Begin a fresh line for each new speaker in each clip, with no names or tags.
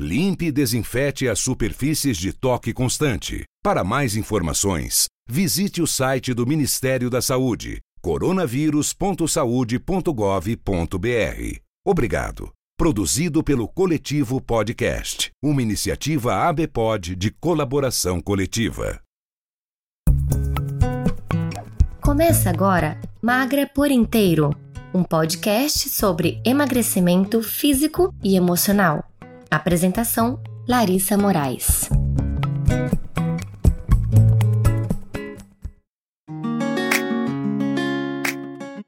Limpe e desinfete as superfícies de toque constante. Para mais informações, visite o site do Ministério da Saúde, coronavírus.saude.gov.br. Obrigado. Produzido pelo Coletivo Podcast, uma iniciativa ABPOD de colaboração coletiva.
Começa agora Magra por Inteiro, um podcast sobre emagrecimento físico e emocional. Apresentação: Larissa Moraes.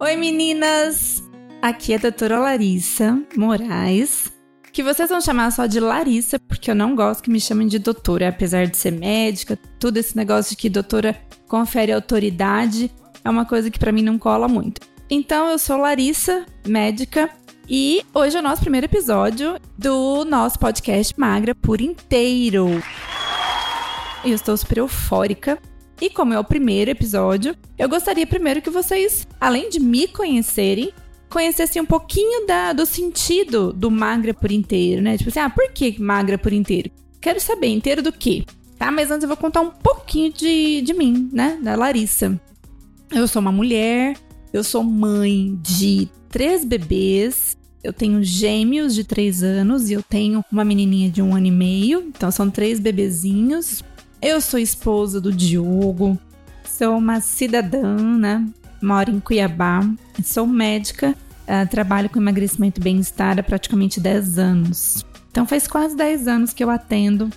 Oi meninas! Aqui é a doutora Larissa Moraes, que vocês vão chamar só de Larissa, porque eu não gosto que me chamem de doutora, apesar de ser médica, tudo esse negócio de que doutora confere autoridade é uma coisa que para mim não cola muito. Então eu sou Larissa, médica, e hoje é o nosso primeiro episódio do nosso podcast Magra por inteiro. Eu estou super eufórica. E como é o primeiro episódio, eu gostaria primeiro que vocês, além de me conhecerem, conhecessem um pouquinho da, do sentido do magra por inteiro, né? Tipo assim, ah, por que magra por inteiro? Quero saber, inteiro do quê? Tá, mas antes eu vou contar um pouquinho de, de mim, né? Da Larissa. Eu sou uma mulher, eu sou mãe de três bebês eu tenho gêmeos de três anos e eu tenho uma menininha de um ano e meio. Então são três bebezinhos. Eu sou esposa do Diogo. Sou uma cidadã, né? Moro em Cuiabá. Sou médica. Uh, trabalho com emagrecimento e bem-estar há praticamente 10 anos. Então faz quase 10 anos que eu atendo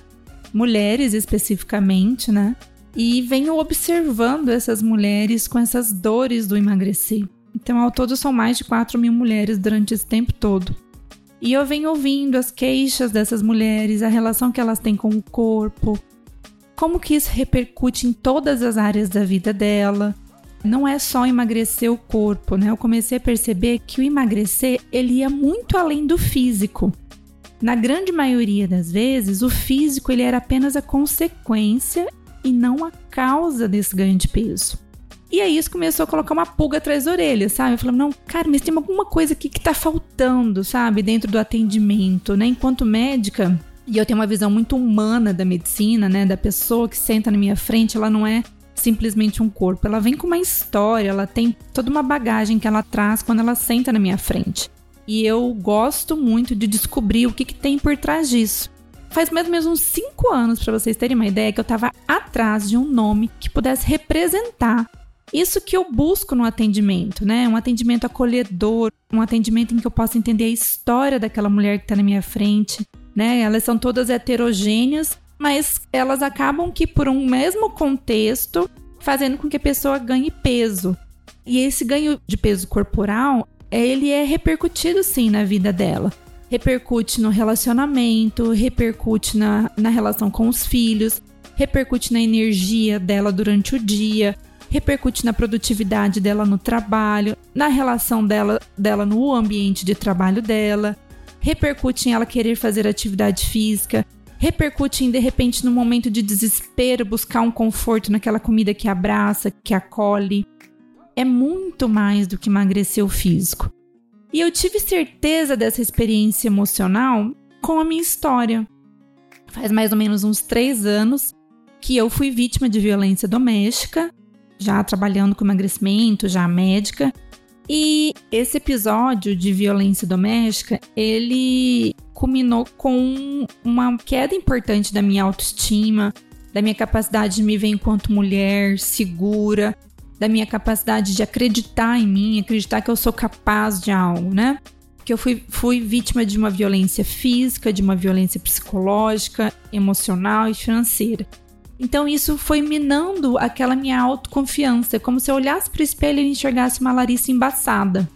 mulheres especificamente, né? E venho observando essas mulheres com essas dores do emagrecer. Então, ao todo, são mais de 4 mil mulheres durante esse tempo todo. E eu venho ouvindo as queixas dessas mulheres, a relação que elas têm com o corpo, como que isso repercute em todas as áreas da vida dela. Não é só emagrecer o corpo, né? Eu comecei a perceber que o emagrecer ele ia muito além do físico. Na grande maioria das vezes, o físico ele era apenas a consequência e não a causa desse ganho de peso. E aí isso começou a colocar uma pulga atrás da orelha, sabe? Eu falei, não, cara, mas tem alguma coisa aqui que tá faltando, sabe? Dentro do atendimento, né? Enquanto médica, e eu tenho uma visão muito humana da medicina, né? Da pessoa que senta na minha frente, ela não é simplesmente um corpo. Ela vem com uma história, ela tem toda uma bagagem que ela traz quando ela senta na minha frente. E eu gosto muito de descobrir o que, que tem por trás disso. Faz mais ou menos uns 5 anos, para vocês terem uma ideia, que eu estava atrás de um nome que pudesse representar isso que eu busco no atendimento, né? Um atendimento acolhedor, um atendimento em que eu possa entender a história daquela mulher que está na minha frente, né? Elas são todas heterogêneas, mas elas acabam que por um mesmo contexto fazendo com que a pessoa ganhe peso. E esse ganho de peso corporal, ele é repercutido sim na vida dela. Repercute no relacionamento, repercute na, na relação com os filhos, repercute na energia dela durante o dia, repercute na produtividade dela no trabalho, na relação dela, dela no ambiente de trabalho dela, repercute em ela querer fazer atividade física, repercute em de repente no momento de desespero buscar um conforto naquela comida que abraça, que acolhe. É muito mais do que emagrecer o físico. E eu tive certeza dessa experiência emocional com a minha história. Faz mais ou menos uns três anos que eu fui vítima de violência doméstica já trabalhando com emagrecimento, já médica. E esse episódio de violência doméstica, ele culminou com uma queda importante da minha autoestima, da minha capacidade de me ver enquanto mulher segura, da minha capacidade de acreditar em mim, acreditar que eu sou capaz de algo, né? Que eu fui, fui vítima de uma violência física, de uma violência psicológica, emocional e financeira. Então isso foi minando aquela minha autoconfiança, como se eu olhasse para o espelho e enxergasse uma Larissa embaçada.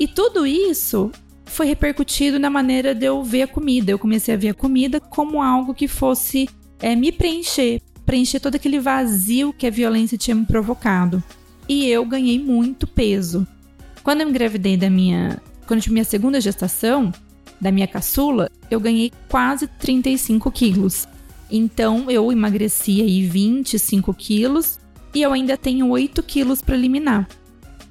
E tudo isso foi repercutido na maneira de eu ver a comida. Eu comecei a ver a comida como algo que fosse é, me preencher, preencher todo aquele vazio que a violência tinha me provocado. E eu ganhei muito peso. Quando eu engravidei da minha. Quando eu tive minha segunda gestação, da minha caçula, eu ganhei quase 35 quilos. Então eu emagreci aí 25 quilos e eu ainda tenho 8 quilos para eliminar.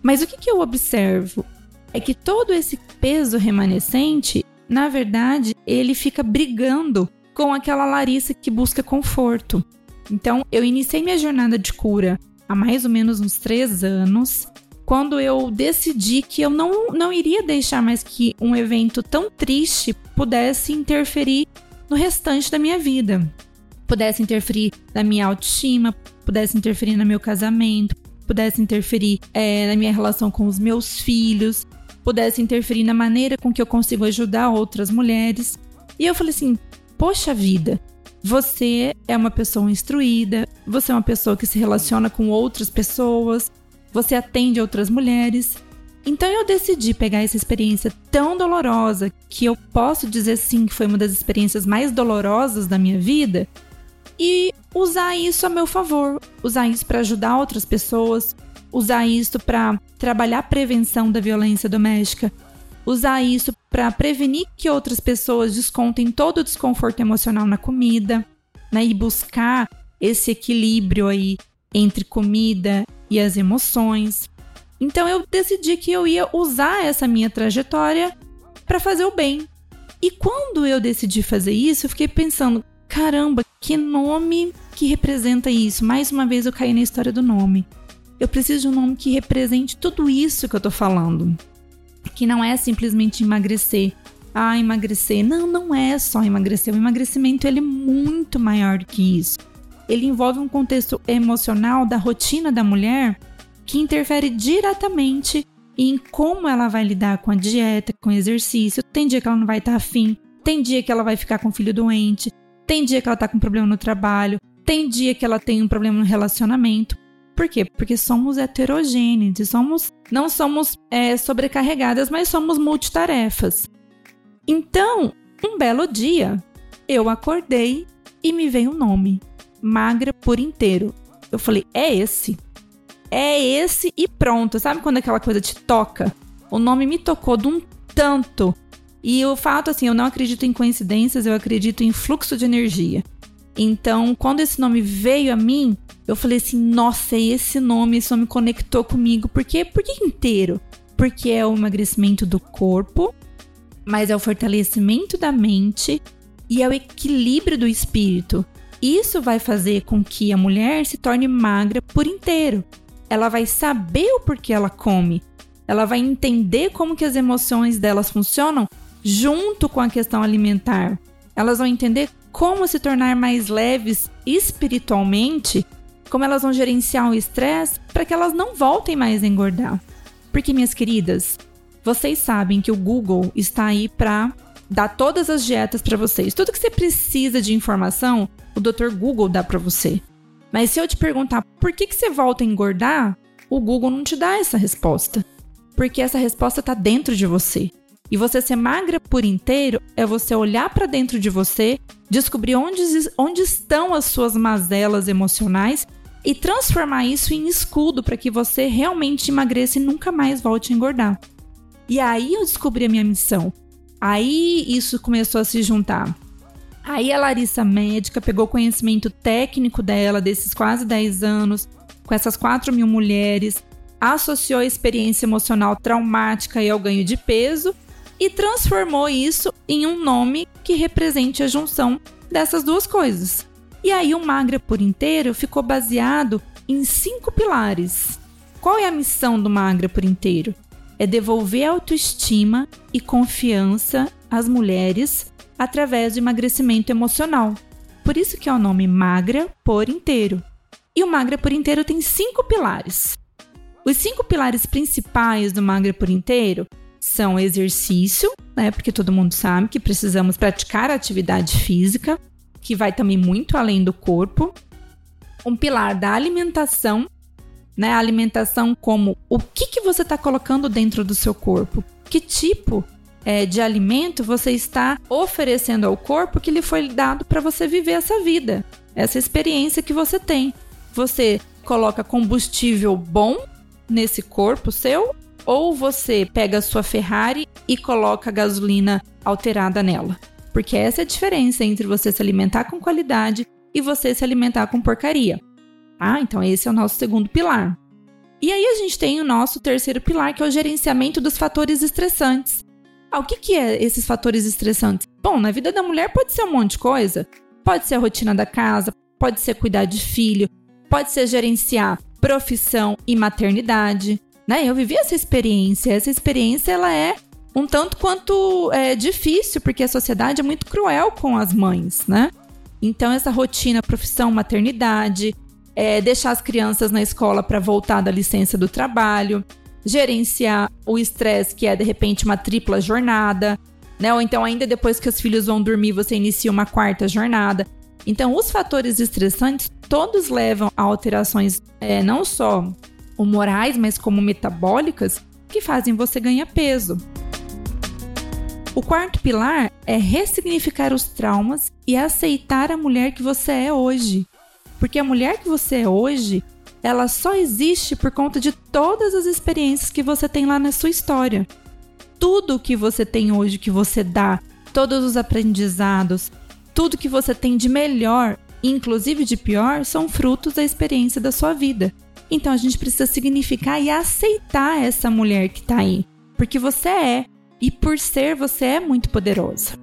Mas o que, que eu observo? É que todo esse peso remanescente, na verdade, ele fica brigando com aquela Larissa que busca conforto. Então, eu iniciei minha jornada de cura há mais ou menos uns três anos quando eu decidi que eu não, não iria deixar mais que um evento tão triste pudesse interferir no restante da minha vida. Pudesse interferir na minha autoestima, pudesse interferir no meu casamento, pudesse interferir é, na minha relação com os meus filhos, pudesse interferir na maneira com que eu consigo ajudar outras mulheres. E eu falei assim: poxa vida, você é uma pessoa instruída, você é uma pessoa que se relaciona com outras pessoas, você atende outras mulheres. Então eu decidi pegar essa experiência tão dolorosa, que eu posso dizer sim que foi uma das experiências mais dolorosas da minha vida, e usar isso a meu favor, usar isso para ajudar outras pessoas, usar isso para trabalhar a prevenção da violência doméstica, usar isso para prevenir que outras pessoas descontem todo o desconforto emocional na comida, né, e buscar esse equilíbrio aí entre comida e as emoções. Então eu decidi que eu ia usar essa minha trajetória para fazer o bem. E quando eu decidi fazer isso, eu fiquei pensando: caramba, que nome que representa isso? Mais uma vez eu caí na história do nome. Eu preciso de um nome que represente tudo isso que eu tô falando. Que não é simplesmente emagrecer. Ah, emagrecer. Não, não é só emagrecer. O emagrecimento ele é muito maior do que isso ele envolve um contexto emocional da rotina da mulher que interfere diretamente em como ela vai lidar com a dieta, com o exercício. Tem dia que ela não vai estar afim, tem dia que ela vai ficar com o filho doente, tem dia que ela está com problema no trabalho, tem dia que ela tem um problema no relacionamento. Por quê? Porque somos heterogêneos, somos, não somos é, sobrecarregadas, mas somos multitarefas. Então, um belo dia, eu acordei e me veio um nome magra por inteiro. Eu falei, é esse. É esse e pronto. Sabe quando aquela coisa te toca? O nome me tocou de um tanto. E o fato, assim, eu não acredito em coincidências, eu acredito em fluxo de energia. Então, quando esse nome veio a mim, eu falei assim: nossa, é esse nome, esse nome conectou comigo. Por quê? Por que inteiro? Porque é o emagrecimento do corpo, mas é o fortalecimento da mente e é o equilíbrio do espírito. Isso vai fazer com que a mulher se torne magra por inteiro. Ela vai saber o porquê ela come. Ela vai entender como que as emoções delas funcionam junto com a questão alimentar. Elas vão entender como se tornar mais leves espiritualmente, como elas vão gerenciar o estresse para que elas não voltem mais a engordar. Porque, minhas queridas, vocês sabem que o Google está aí para dar todas as dietas para vocês. Tudo que você precisa de informação, o Dr. Google dá para você. Mas se eu te perguntar por que, que você volta a engordar, o Google não te dá essa resposta. Porque essa resposta está dentro de você. E você ser magra por inteiro é você olhar para dentro de você, descobrir onde, onde estão as suas mazelas emocionais e transformar isso em escudo para que você realmente emagreça e nunca mais volte a engordar. E aí eu descobri a minha missão. Aí isso começou a se juntar. Aí a Larissa médica pegou conhecimento técnico dela, desses quase 10 anos, com essas 4 mil mulheres, associou a experiência emocional traumática e ao ganho de peso e transformou isso em um nome que represente a junção dessas duas coisas. E aí o Magra por inteiro ficou baseado em cinco pilares. Qual é a missão do Magra por inteiro? é devolver autoestima e confiança às mulheres através do emagrecimento emocional. Por isso que é o nome Magra por Inteiro. E o Magra por Inteiro tem cinco pilares. Os cinco pilares principais do Magra por Inteiro são exercício, né? Porque todo mundo sabe que precisamos praticar atividade física, que vai também muito além do corpo. Um pilar da alimentação, né? A alimentação como o que, que você está colocando dentro do seu corpo, que tipo é, de alimento você está oferecendo ao corpo que lhe foi dado para você viver essa vida. essa experiência que você tem. Você coloca combustível bom nesse corpo seu ou você pega a sua Ferrari e coloca gasolina alterada nela. Porque essa é a diferença entre você se alimentar com qualidade e você se alimentar com porcaria. Ah, então esse é o nosso segundo pilar. E aí a gente tem o nosso terceiro pilar, que é o gerenciamento dos fatores estressantes. Ah, o que, que é esses fatores estressantes? Bom, na vida da mulher pode ser um monte de coisa. Pode ser a rotina da casa, pode ser cuidar de filho, pode ser gerenciar profissão e maternidade. Né? Eu vivi essa experiência. Essa experiência ela é um tanto quanto é, difícil, porque a sociedade é muito cruel com as mães, né? Então, essa rotina, profissão, maternidade, é, deixar as crianças na escola para voltar da licença do trabalho, gerenciar o estresse, que é de repente uma tripla jornada, né? Ou então, ainda depois que os filhos vão dormir, você inicia uma quarta jornada. Então, os fatores estressantes todos levam a alterações é, não só humorais, mas como metabólicas, que fazem você ganhar peso. O quarto pilar é ressignificar os traumas e aceitar a mulher que você é hoje. Porque a mulher que você é hoje, ela só existe por conta de todas as experiências que você tem lá na sua história. Tudo que você tem hoje, que você dá, todos os aprendizados, tudo que você tem de melhor, inclusive de pior, são frutos da experiência da sua vida. Então a gente precisa significar e aceitar essa mulher que tá aí. Porque você é. E por ser, você é muito poderosa.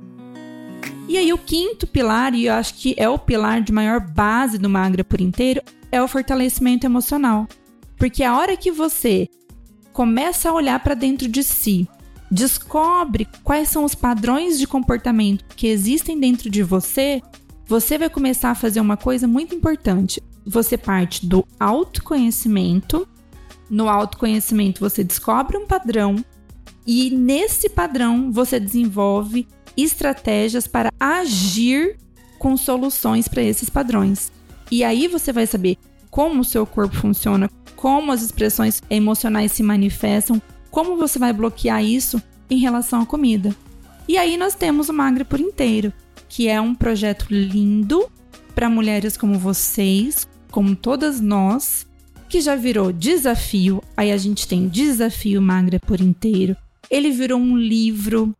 E aí, o quinto pilar, e eu acho que é o pilar de maior base do Magra por inteiro, é o fortalecimento emocional. Porque a hora que você começa a olhar para dentro de si, descobre quais são os padrões de comportamento que existem dentro de você, você vai começar a fazer uma coisa muito importante. Você parte do autoconhecimento. No autoconhecimento, você descobre um padrão e nesse padrão você desenvolve estratégias para agir com soluções para esses padrões. E aí você vai saber como o seu corpo funciona, como as expressões emocionais se manifestam, como você vai bloquear isso em relação à comida. E aí nós temos o Magre por inteiro, que é um projeto lindo para mulheres como vocês, como todas nós, que já virou desafio. Aí a gente tem desafio Magra por inteiro. Ele virou um livro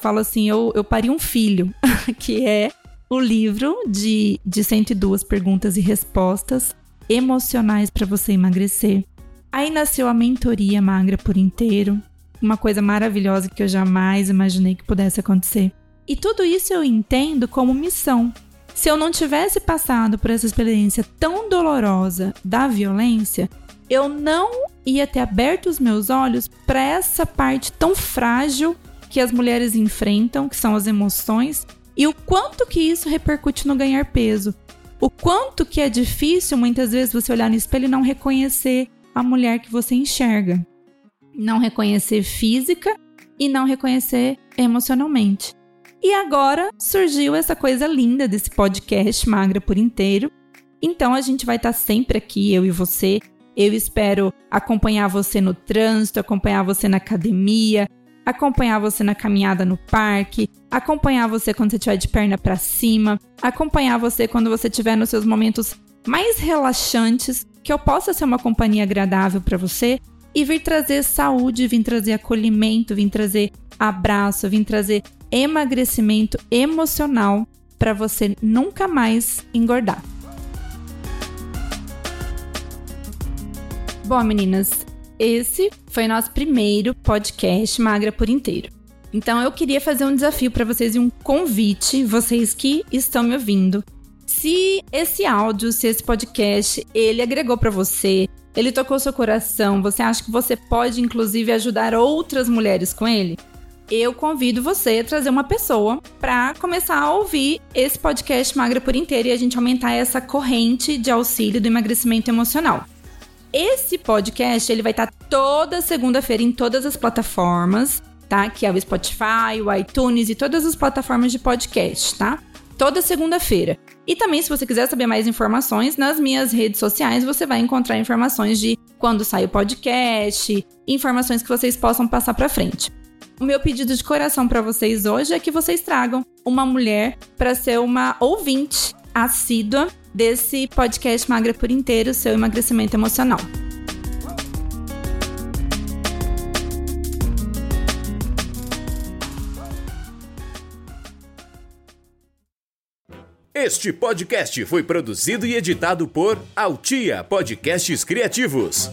falo assim: eu, eu pari um filho, que é o livro de, de 102 perguntas e respostas emocionais para você emagrecer. Aí nasceu a mentoria Magra por inteiro, uma coisa maravilhosa que eu jamais imaginei que pudesse acontecer. E tudo isso eu entendo como missão. Se eu não tivesse passado por essa experiência tão dolorosa da violência, eu não ia ter aberto os meus olhos para essa parte tão frágil que as mulheres enfrentam, que são as emoções, e o quanto que isso repercute no ganhar peso. O quanto que é difícil muitas vezes você olhar no espelho e não reconhecer a mulher que você enxerga. Não reconhecer física e não reconhecer emocionalmente. E agora surgiu essa coisa linda desse podcast Magra por inteiro. Então a gente vai estar sempre aqui, eu e você. Eu espero acompanhar você no trânsito, acompanhar você na academia, acompanhar você na caminhada no parque, acompanhar você quando você estiver de perna para cima, acompanhar você quando você estiver nos seus momentos mais relaxantes, que eu possa ser uma companhia agradável para você e vir trazer saúde, vir trazer acolhimento, vir trazer abraço, vir trazer emagrecimento emocional para você nunca mais engordar. Bom, meninas, esse foi nosso primeiro podcast Magra por Inteiro. Então eu queria fazer um desafio para vocês e um convite, vocês que estão me ouvindo. Se esse áudio, se esse podcast, ele agregou para você, ele tocou seu coração, você acha que você pode inclusive ajudar outras mulheres com ele? Eu convido você a trazer uma pessoa para começar a ouvir esse podcast Magra por Inteiro e a gente aumentar essa corrente de auxílio do emagrecimento emocional. Esse podcast ele vai estar toda segunda-feira em todas as plataformas, tá? Que é o Spotify, o iTunes e todas as plataformas de podcast, tá? Toda segunda-feira. E também, se você quiser saber mais informações, nas minhas redes sociais você vai encontrar informações de quando sai o podcast, informações que vocês possam passar para frente. O meu pedido de coração para vocês hoje é que vocês tragam uma mulher para ser uma ouvinte assídua desse podcast Magra por Inteiro, seu emagrecimento emocional.
Este podcast foi produzido e editado por Altia Podcasts Criativos.